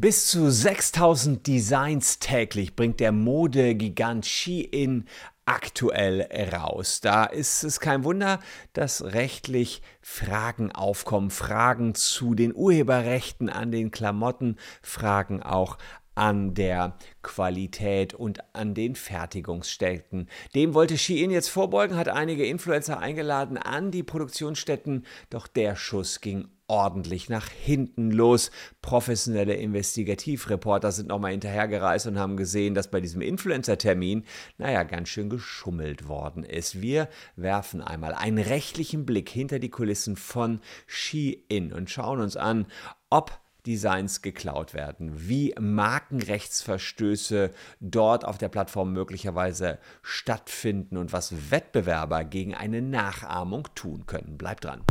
Bis zu 6000 Designs täglich bringt der Modegigant Shein aktuell raus. Da ist es kein Wunder, dass rechtlich Fragen aufkommen, Fragen zu den Urheberrechten an den Klamotten, Fragen auch an der Qualität und an den Fertigungsstätten. Dem wollte Shein jetzt vorbeugen, hat einige Influencer eingeladen an die Produktionsstätten, doch der Schuss ging ordentlich nach hinten los. Professionelle Investigativreporter sind nochmal hinterhergereist und haben gesehen, dass bei diesem Influencer-Termin, naja, ganz schön geschummelt worden ist. Wir werfen einmal einen rechtlichen Blick hinter die Kulissen von Shein und schauen uns an, ob Designs geklaut werden, wie Markenrechtsverstöße dort auf der Plattform möglicherweise stattfinden und was Wettbewerber gegen eine Nachahmung tun können. Bleibt dran.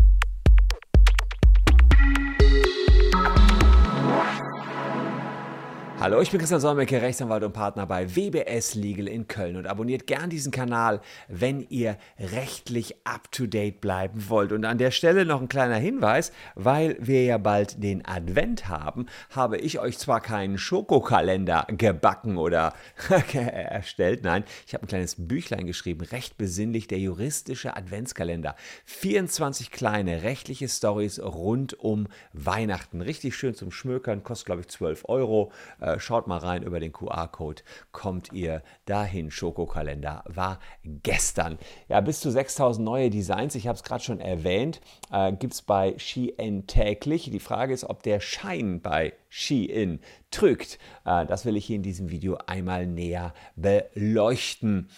Hallo, ich bin Christian Solmecke, Rechtsanwalt und Partner bei WBS Legal in Köln und abonniert gern diesen Kanal, wenn ihr rechtlich up-to-date bleiben wollt. Und an der Stelle noch ein kleiner Hinweis, weil wir ja bald den Advent haben, habe ich euch zwar keinen Schokokalender gebacken oder erstellt, nein, ich habe ein kleines Büchlein geschrieben, recht besinnlich, der juristische Adventskalender. 24 kleine rechtliche Stories rund um Weihnachten. Richtig schön zum Schmökern, kostet glaube ich 12 Euro äh, schaut mal rein über den QR-Code, kommt ihr dahin. Schokokalender war gestern. Ja, bis zu 6000 neue Designs, ich habe es gerade schon erwähnt, äh, gibt es bei Shein täglich. Die Frage ist, ob der Schein bei Shein trügt. Äh, das will ich hier in diesem Video einmal näher beleuchten.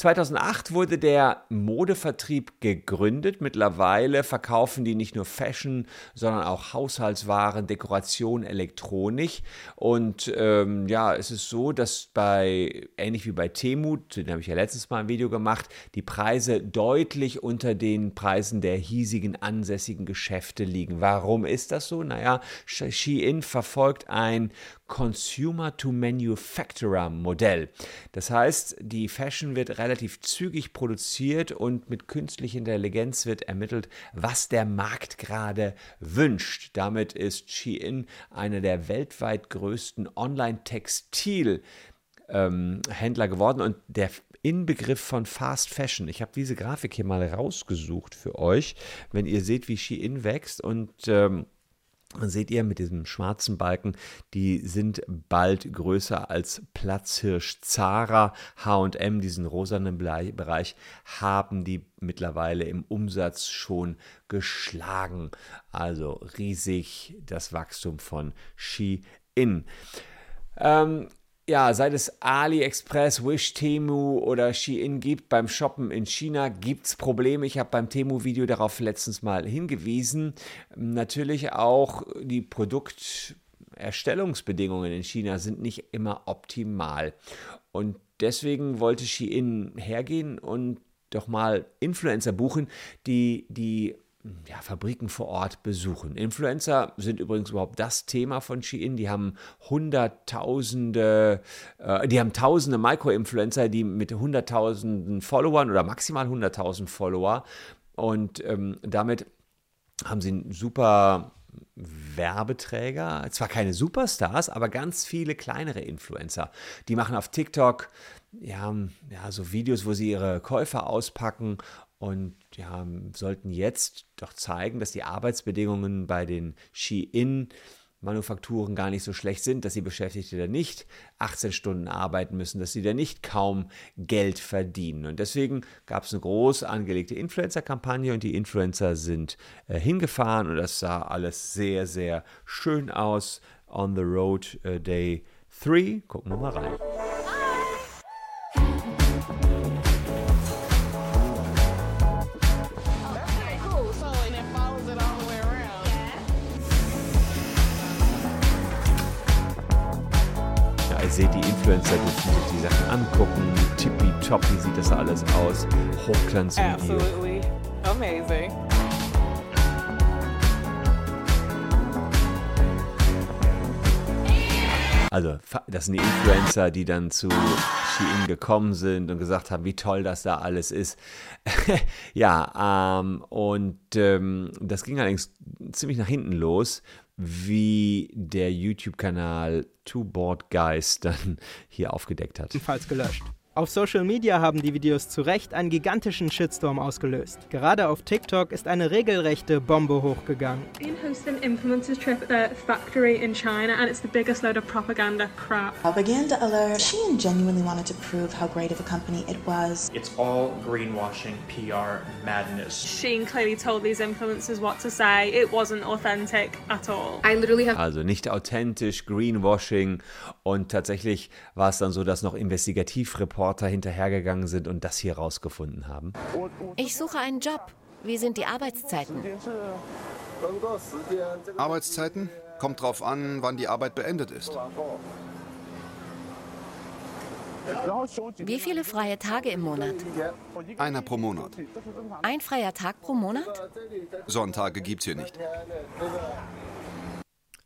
2008 wurde der Modevertrieb gegründet. Mittlerweile verkaufen die nicht nur Fashion, sondern auch Haushaltswaren, Dekoration, Elektronik. Und ähm, ja, es ist so, dass bei, ähnlich wie bei Temu, den habe ich ja letztes Mal ein Video gemacht, die Preise deutlich unter den Preisen der hiesigen ansässigen Geschäfte liegen. Warum ist das so? Naja, Shein verfolgt ein Consumer-to-Manufacturer-Modell. Das heißt, die Fashion wird relativ zügig produziert und mit künstlicher Intelligenz wird ermittelt, was der Markt gerade wünscht. Damit ist Shein einer der weltweit größten Online-Textil- Händler geworden und der Inbegriff von Fast Fashion. Ich habe diese Grafik hier mal rausgesucht für euch, wenn ihr seht, wie Shein wächst und ähm, seht ihr mit diesem schwarzen Balken, die sind bald größer als Platzhirsch Zara, H&M, diesen rosanen Bereich, haben die mittlerweile im Umsatz schon geschlagen. Also riesig das Wachstum von Shein. Ähm, ja, seit es AliExpress, Wish, Temu oder Shein gibt beim Shoppen in China, gibt es Probleme. Ich habe beim Temu-Video darauf letztens mal hingewiesen. Natürlich auch die Produkterstellungsbedingungen in China sind nicht immer optimal. Und deswegen wollte Shein hergehen und doch mal Influencer buchen, die die ja, Fabriken vor Ort besuchen. Influencer sind übrigens überhaupt das Thema von Shein. Die haben hunderttausende, äh, die haben tausende Micro-Influencer, die mit hunderttausenden Followern oder maximal hunderttausend Follower und ähm, damit haben sie einen super Werbeträger, zwar keine Superstars, aber ganz viele kleinere Influencer. Die machen auf TikTok ja, ja, so Videos, wo sie ihre Käufer auspacken und ja, sollten jetzt doch zeigen, dass die Arbeitsbedingungen bei den Ski-In Manufakturen gar nicht so schlecht sind, dass die Beschäftigte da nicht 18 Stunden arbeiten müssen, dass sie da nicht kaum Geld verdienen. Und deswegen gab es eine groß angelegte Influencer-Kampagne und die Influencer sind äh, hingefahren und das sah alles sehr, sehr schön aus. On the Road äh, Day 3. Gucken wir mal rein. Seht, die Influencer dürfen sich die Sachen angucken. Tippitoppi sieht das alles aus. Hochglanzvideo. Absolutely amazing. Also, das sind die Influencer, die dann zu Shein gekommen sind und gesagt haben, wie toll das da alles ist. ja, ähm, und ähm, das ging allerdings ziemlich nach hinten los, wie der YouTube-Kanal Two Board Guys dann hier aufgedeckt hat. Falls gelöscht. Auf Social Media haben die Videos zu Recht einen gigantischen Shitstorm ausgelöst. Gerade auf TikTok ist eine regelrechte Bombe hochgegangen. been hosting influencers trip at the factory in China and it's the biggest load of propaganda crap. Propaganda alert. Shein genuinely wanted to prove how great of a company it was. It's all greenwashing, PR madness. Sheen clearly told these influencers what to say. It wasn't authentic at all. I literally have Also nicht authentisch, Greenwashing und tatsächlich war es dann so, dass noch Investigativreporter hinterhergegangen sind und das hier rausgefunden haben. Ich suche einen Job. Wie sind die Arbeitszeiten? Arbeitszeiten? Kommt drauf an, wann die Arbeit beendet ist. Wie viele freie Tage im Monat? Einer pro Monat. Ein freier Tag pro Monat? Sonntage gibt's hier nicht.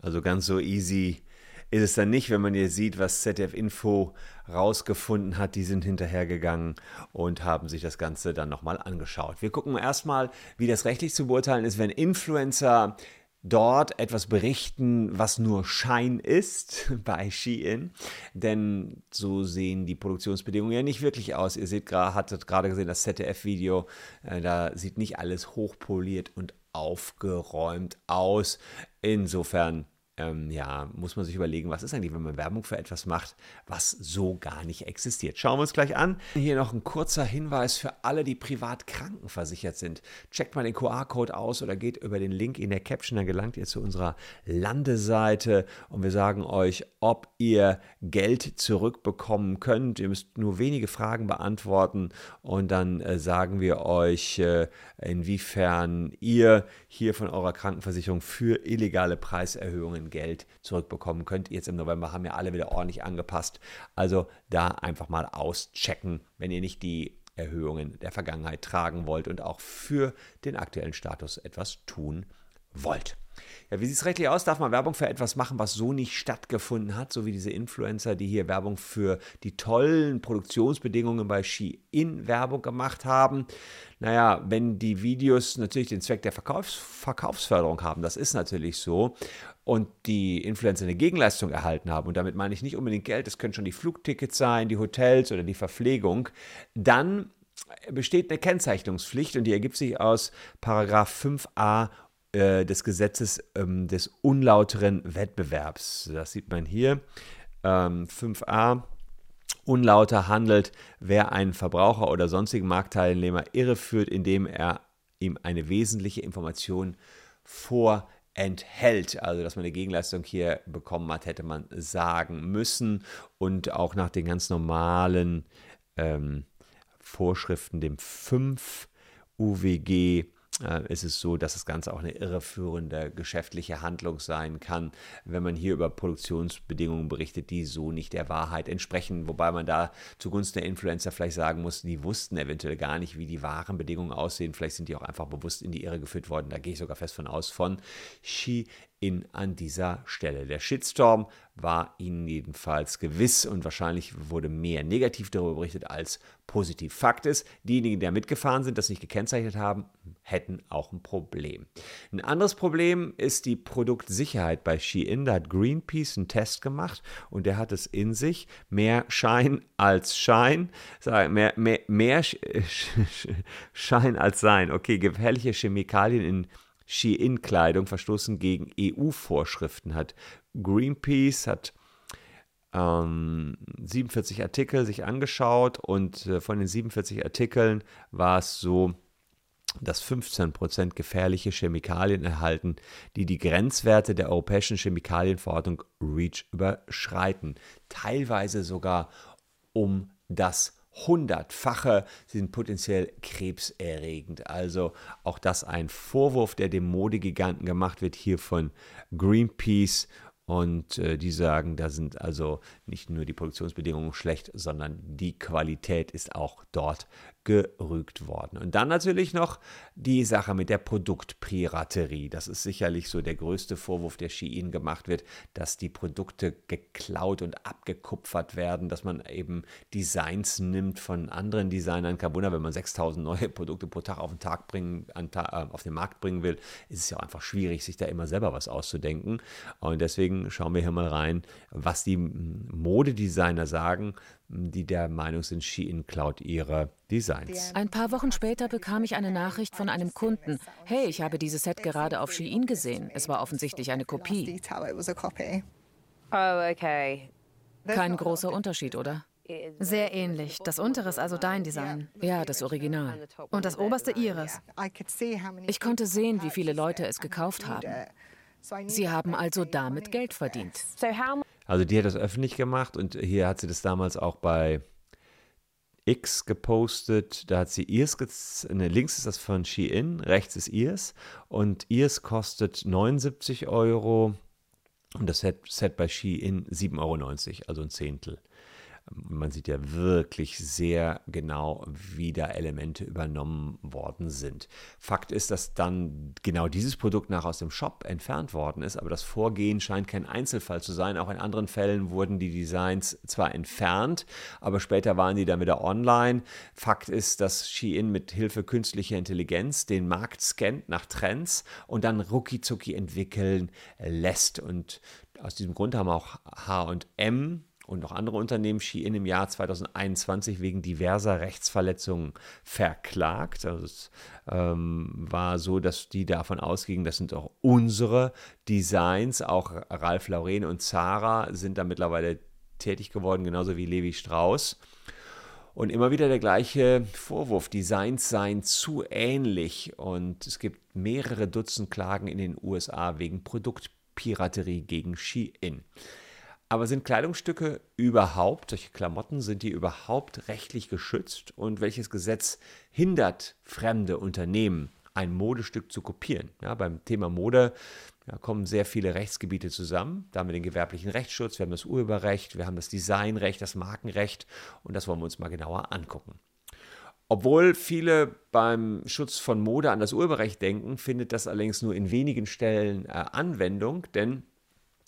Also ganz so easy ist es dann nicht, wenn man hier sieht, was ZDF Info rausgefunden hat. Die sind hinterhergegangen und haben sich das Ganze dann nochmal angeschaut. Wir gucken erstmal, wie das rechtlich zu beurteilen ist, wenn Influencer dort etwas berichten, was nur Schein ist bei Shein. Denn so sehen die Produktionsbedingungen ja nicht wirklich aus. Ihr seht gerade, hattet gerade gesehen das ZDF-Video, äh, da sieht nicht alles hochpoliert und aufgeräumt aus. Insofern ähm, ja, muss man sich überlegen, was ist eigentlich, wenn man Werbung für etwas macht, was so gar nicht existiert. Schauen wir uns gleich an. Hier noch ein kurzer Hinweis für alle, die privat krankenversichert sind. Checkt mal den QR-Code aus oder geht über den Link in der Caption, dann gelangt ihr zu unserer Landeseite und wir sagen euch, ob ihr Geld zurückbekommen könnt. Ihr müsst nur wenige Fragen beantworten und dann äh, sagen wir euch, äh, inwiefern ihr hier von eurer Krankenversicherung für illegale Preiserhöhungen Geld zurückbekommen könnt. Jetzt im November haben ja alle wieder ordentlich angepasst. Also da einfach mal auschecken, wenn ihr nicht die Erhöhungen der Vergangenheit tragen wollt und auch für den aktuellen Status etwas tun wollt. Ja, wie sieht es rechtlich aus? Darf man Werbung für etwas machen, was so nicht stattgefunden hat, so wie diese Influencer, die hier Werbung für die tollen Produktionsbedingungen bei Shein Werbung gemacht haben? Naja, wenn die Videos natürlich den Zweck der Verkaufs Verkaufsförderung haben, das ist natürlich so, und die Influencer eine Gegenleistung erhalten haben, und damit meine ich nicht unbedingt Geld, das können schon die Flugtickets sein, die Hotels oder die Verpflegung, dann besteht eine Kennzeichnungspflicht und die ergibt sich aus Paragraph 5a äh, des Gesetzes ähm, des unlauteren Wettbewerbs. Das sieht man hier. Ähm, 5a. Unlauter handelt, wer einen Verbraucher oder sonstigen Marktteilnehmer irreführt, indem er ihm eine wesentliche Information vorenthält. Also, dass man eine Gegenleistung hier bekommen hat, hätte man sagen müssen. Und auch nach den ganz normalen ähm, Vorschriften, dem 5 UWG, ist es so, dass das Ganze auch eine irreführende geschäftliche Handlung sein kann, wenn man hier über Produktionsbedingungen berichtet, die so nicht der Wahrheit entsprechen. Wobei man da zugunsten der Influencer vielleicht sagen muss, die wussten eventuell gar nicht, wie die wahren Bedingungen aussehen. Vielleicht sind die auch einfach bewusst in die Irre geführt worden. Da gehe ich sogar fest von aus von Xi in an dieser Stelle. Der Shitstorm war ihnen jedenfalls gewiss und wahrscheinlich wurde mehr negativ darüber berichtet als positiv. Fakt ist, diejenigen, die da mitgefahren sind, das nicht gekennzeichnet haben, hätten auch ein Problem. Ein anderes Problem ist die Produktsicherheit bei Shein. Da hat Greenpeace einen Test gemacht und der hat es in sich. Mehr Schein als Schein. Mehr, mehr, mehr Schein als Sein. Okay, gefährliche Chemikalien in Shein-Kleidung verstoßen gegen EU-Vorschriften, hat Greenpeace, hat ähm, 47 Artikel sich angeschaut und äh, von den 47 Artikeln war es so, dass 15% gefährliche Chemikalien erhalten, die die Grenzwerte der Europäischen Chemikalienverordnung REACH überschreiten. Teilweise sogar um das hundertfache sind potenziell krebserregend. Also auch das ein Vorwurf, der dem Modegiganten gemacht wird, hier von Greenpeace. Und äh, die sagen, da sind also nicht nur die Produktionsbedingungen schlecht, sondern die Qualität ist auch dort gerügt worden. Und dann natürlich noch die Sache mit der Produktpiraterie. Das ist sicherlich so der größte Vorwurf, der Shein gemacht wird, dass die Produkte geklaut und abgekupfert werden, dass man eben Designs nimmt von anderen Designern. Wunder, wenn man 6000 neue Produkte pro Tag auf den, Tag bringen, äh, auf den Markt bringen will, ist es ja einfach schwierig, sich da immer selber was auszudenken. Und deswegen schauen wir hier mal rein, was die Modedesigner sagen die der Meinung sind, Shein klaut ihre Designs. Ein paar Wochen später bekam ich eine Nachricht von einem Kunden. Hey, ich habe dieses Set gerade auf Shein gesehen. Es war offensichtlich eine Kopie. Oh, okay. Kein großer Unterschied, oder? Sehr ähnlich. Das untere ist also dein Design. Ja, das Original. Und das oberste ihres. Ich konnte sehen, wie viele Leute es gekauft haben. Sie haben also damit Geld verdient. Also die hat das öffentlich gemacht und hier hat sie das damals auch bei X gepostet. Da hat sie ihrs, ne, links ist das von Shein, rechts ist ihrs und ihrs kostet 79 Euro und das Set, Set bei Shein 7,90 Euro, also ein Zehntel. Man sieht ja wirklich sehr genau, wie da Elemente übernommen worden sind. Fakt ist, dass dann genau dieses Produkt nach aus dem Shop entfernt worden ist, aber das Vorgehen scheint kein Einzelfall zu sein. Auch in anderen Fällen wurden die Designs zwar entfernt, aber später waren die dann wieder online. Fakt ist, dass Shein mit Hilfe künstlicher Intelligenz den Markt scannt nach Trends und dann rucki entwickeln lässt. Und aus diesem Grund haben auch H&M und noch andere Unternehmen Shein im Jahr 2021 wegen diverser Rechtsverletzungen verklagt. Also es ähm, war so, dass die davon ausgingen, das sind auch unsere Designs. Auch Ralph Lauren und Zara sind da mittlerweile tätig geworden, genauso wie Levi Strauss. Und immer wieder der gleiche Vorwurf, Designs seien zu ähnlich und es gibt mehrere Dutzend Klagen in den USA wegen Produktpiraterie gegen Shein. Aber sind Kleidungsstücke überhaupt, solche Klamotten, sind die überhaupt rechtlich geschützt? Und welches Gesetz hindert fremde Unternehmen, ein Modestück zu kopieren? Ja, beim Thema Mode ja, kommen sehr viele Rechtsgebiete zusammen. Da haben wir den gewerblichen Rechtsschutz, wir haben das Urheberrecht, wir haben das Designrecht, das Markenrecht und das wollen wir uns mal genauer angucken. Obwohl viele beim Schutz von Mode an das Urheberrecht denken, findet das allerdings nur in wenigen Stellen äh, Anwendung, denn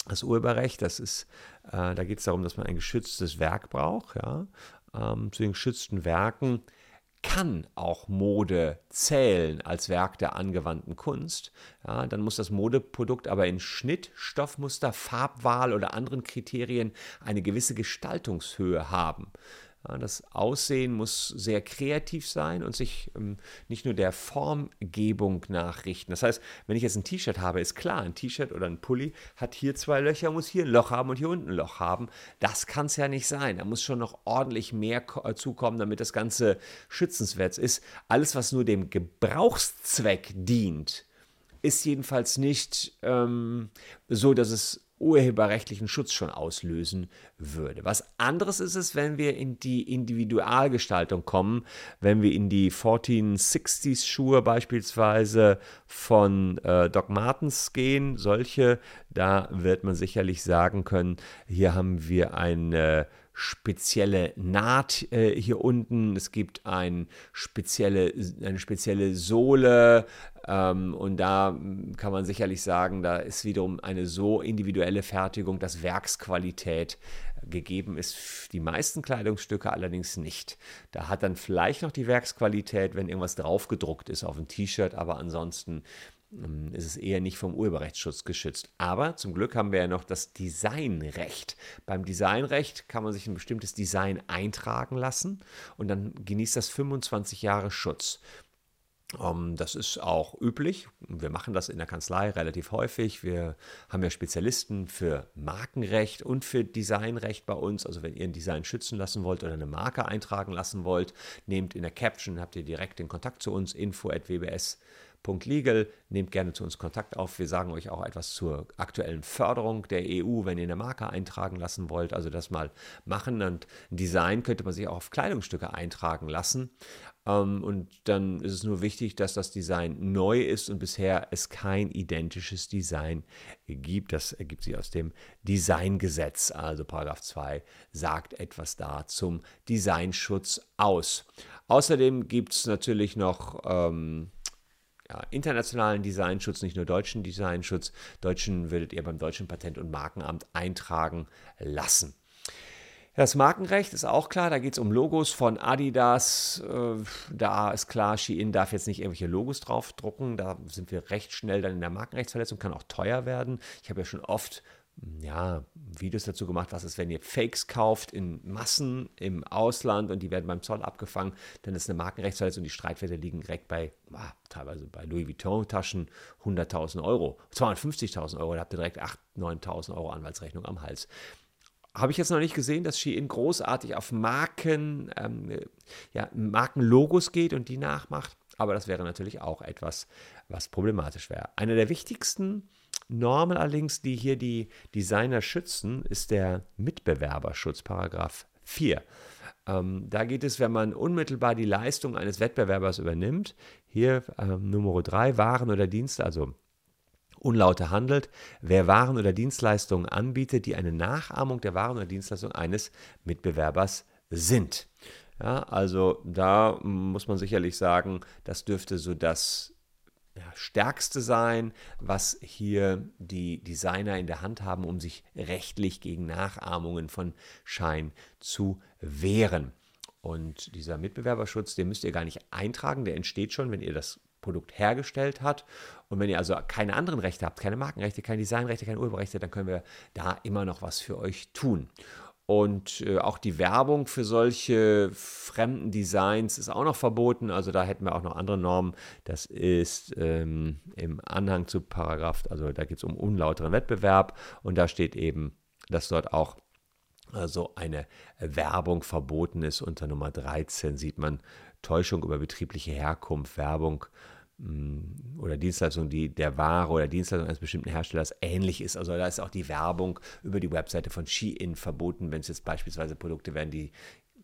das Urheberrecht, das ist, äh, da geht es darum, dass man ein geschütztes Werk braucht. Ja? Ähm, zu den geschützten Werken kann auch Mode zählen als Werk der angewandten Kunst. Ja, dann muss das Modeprodukt aber in Schnitt, Stoffmuster, Farbwahl oder anderen Kriterien eine gewisse Gestaltungshöhe haben. Das Aussehen muss sehr kreativ sein und sich ähm, nicht nur der Formgebung nachrichten. Das heißt, wenn ich jetzt ein T-Shirt habe, ist klar, ein T-Shirt oder ein Pulli hat hier zwei Löcher, muss hier ein Loch haben und hier unten ein Loch haben. Das kann es ja nicht sein. Da muss schon noch ordentlich mehr äh, zukommen, damit das Ganze schützenswert ist. Alles, was nur dem Gebrauchszweck dient, ist jedenfalls nicht ähm, so, dass es urheberrechtlichen Schutz schon auslösen würde. Was anderes ist es, wenn wir in die Individualgestaltung kommen, wenn wir in die 1460s Schuhe beispielsweise von äh, Doc Martens gehen, solche, da wird man sicherlich sagen können, hier haben wir eine spezielle Naht äh, hier unten, es gibt ein spezielle, eine spezielle Sohle und da hm, kann man sicherlich sagen, da ist wiederum eine so individuelle Fertigung, dass Werksqualität gegeben ist. Die meisten Kleidungsstücke allerdings nicht. Da hat dann vielleicht noch die Werksqualität, wenn irgendwas draufgedruckt ist auf ein T-Shirt, aber ansonsten ähm, ist es eher nicht vom Urheberrechtsschutz geschützt. Aber zum Glück haben wir ja noch das Designrecht. Beim Designrecht kann man sich ein bestimmtes Design eintragen lassen und dann genießt das 25 Jahre Schutz. Ähm, das ist auch üblich. Wir machen das in der Kanzlei relativ häufig. Wir haben ja Spezialisten für Markenrecht und für Designrecht bei uns. Also wenn ihr ein Design schützen lassen wollt oder eine Marke eintragen lassen wollt, nehmt in der Caption, habt ihr direkt den Kontakt zu uns, info.wbs.com Legal. Nehmt gerne zu uns Kontakt auf. Wir sagen euch auch etwas zur aktuellen Förderung der EU, wenn ihr eine Marke eintragen lassen wollt. Also das mal machen. Und ein Design könnte man sich auch auf Kleidungsstücke eintragen lassen. Ähm, und dann ist es nur wichtig, dass das Design neu ist und bisher es kein identisches Design gibt. Das ergibt sich aus dem Designgesetz. Also Paragraph 2 sagt etwas da zum Designschutz aus. Außerdem gibt es natürlich noch ähm, ja, internationalen Designschutz, nicht nur deutschen Designschutz. Deutschen würdet ihr beim Deutschen Patent- und Markenamt eintragen lassen. Das Markenrecht ist auch klar, da geht es um Logos von Adidas. Äh, da ist klar, Shein darf jetzt nicht irgendwelche Logos draufdrucken. Da sind wir recht schnell dann in der Markenrechtsverletzung, kann auch teuer werden. Ich habe ja schon oft ja, Videos dazu gemacht, was ist, wenn ihr Fakes kauft in Massen im Ausland und die werden beim Zoll abgefangen, dann ist eine Markenrechtsverletzung und die Streitwerte liegen direkt bei, ah, teilweise bei Louis Vuitton-Taschen 100.000 Euro, 250.000 Euro, da habt ihr direkt 8.000, 9.000 Euro Anwaltsrechnung am Hals. Habe ich jetzt noch nicht gesehen, dass Shein großartig auf Marken, ähm, ja, Markenlogos geht und die nachmacht, aber das wäre natürlich auch etwas, was problematisch wäre. Eine der wichtigsten Normen allerdings, die hier die Designer schützen, ist der Mitbewerberschutz, Paragraph 4. Ähm, da geht es, wenn man unmittelbar die Leistung eines Wettbewerbers übernimmt, hier ähm, Nummer 3, Waren oder Dienste, also Unlaute handelt, wer Waren oder Dienstleistungen anbietet, die eine Nachahmung der Waren oder Dienstleistungen eines Mitbewerbers sind. Ja, also da muss man sicherlich sagen, das dürfte so das stärkste sein, was hier die Designer in der Hand haben, um sich rechtlich gegen Nachahmungen von Schein zu wehren. Und dieser Mitbewerberschutz, den müsst ihr gar nicht eintragen, der entsteht schon, wenn ihr das Produkt hergestellt habt. Und wenn ihr also keine anderen Rechte habt, keine Markenrechte, keine Designrechte, keine Urheberrechte, dann können wir da immer noch was für euch tun. Und äh, auch die Werbung für solche fremden Designs ist auch noch verboten. Also da hätten wir auch noch andere Normen. Das ist ähm, im Anhang zu Paragraph, also da geht es um unlauteren Wettbewerb. Und da steht eben, dass dort auch also eine Werbung verboten ist. Unter Nummer 13 sieht man Täuschung über betriebliche Herkunft, Werbung Mm, oder Dienstleistung, die der Ware oder Dienstleistung eines bestimmten Herstellers ähnlich ist. Also da ist auch die Werbung über die Webseite von Shein verboten, wenn es jetzt beispielsweise Produkte wären, die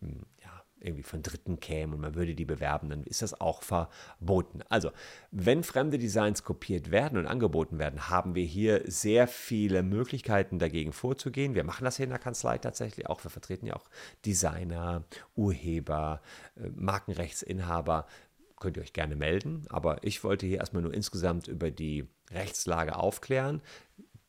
mm, ja, irgendwie von Dritten kämen und man würde die bewerben, dann ist das auch verboten. Also, wenn fremde Designs kopiert werden und angeboten werden, haben wir hier sehr viele Möglichkeiten dagegen vorzugehen. Wir machen das hier in der Kanzlei tatsächlich auch. Wir vertreten ja auch Designer, Urheber, äh, Markenrechtsinhaber könnt ihr euch gerne melden. Aber ich wollte hier erstmal nur insgesamt über die Rechtslage aufklären.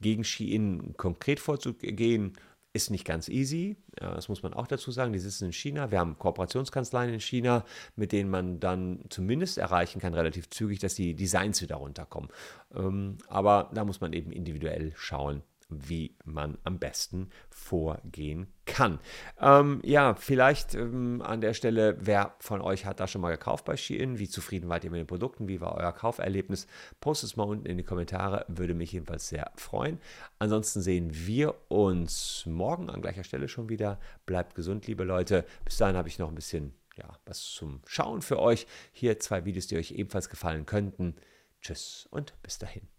Gegen Shein konkret vorzugehen, ist nicht ganz easy. Das muss man auch dazu sagen. Die sitzen in China. Wir haben Kooperationskanzleien in China, mit denen man dann zumindest erreichen kann, relativ zügig, dass die Designs wieder runterkommen. Ähm, aber da muss man eben individuell schauen, wie man am besten vorgehen kann. Ähm, ja, vielleicht ähm, an der Stelle, wer von euch hat da schon mal gekauft bei Shein? Wie zufrieden wart ihr mit den Produkten? Wie war euer Kauferlebnis? Postet es mal unten in die Kommentare, würde mich jedenfalls sehr freuen. Ansonsten sehen wir uns morgen an gleicher Stelle schon wieder. Bleibt gesund, liebe Leute. Bis dahin habe ich noch ein bisschen ja, was zum Schauen für euch. Hier zwei Videos, die euch ebenfalls gefallen könnten. Tschüss und bis dahin.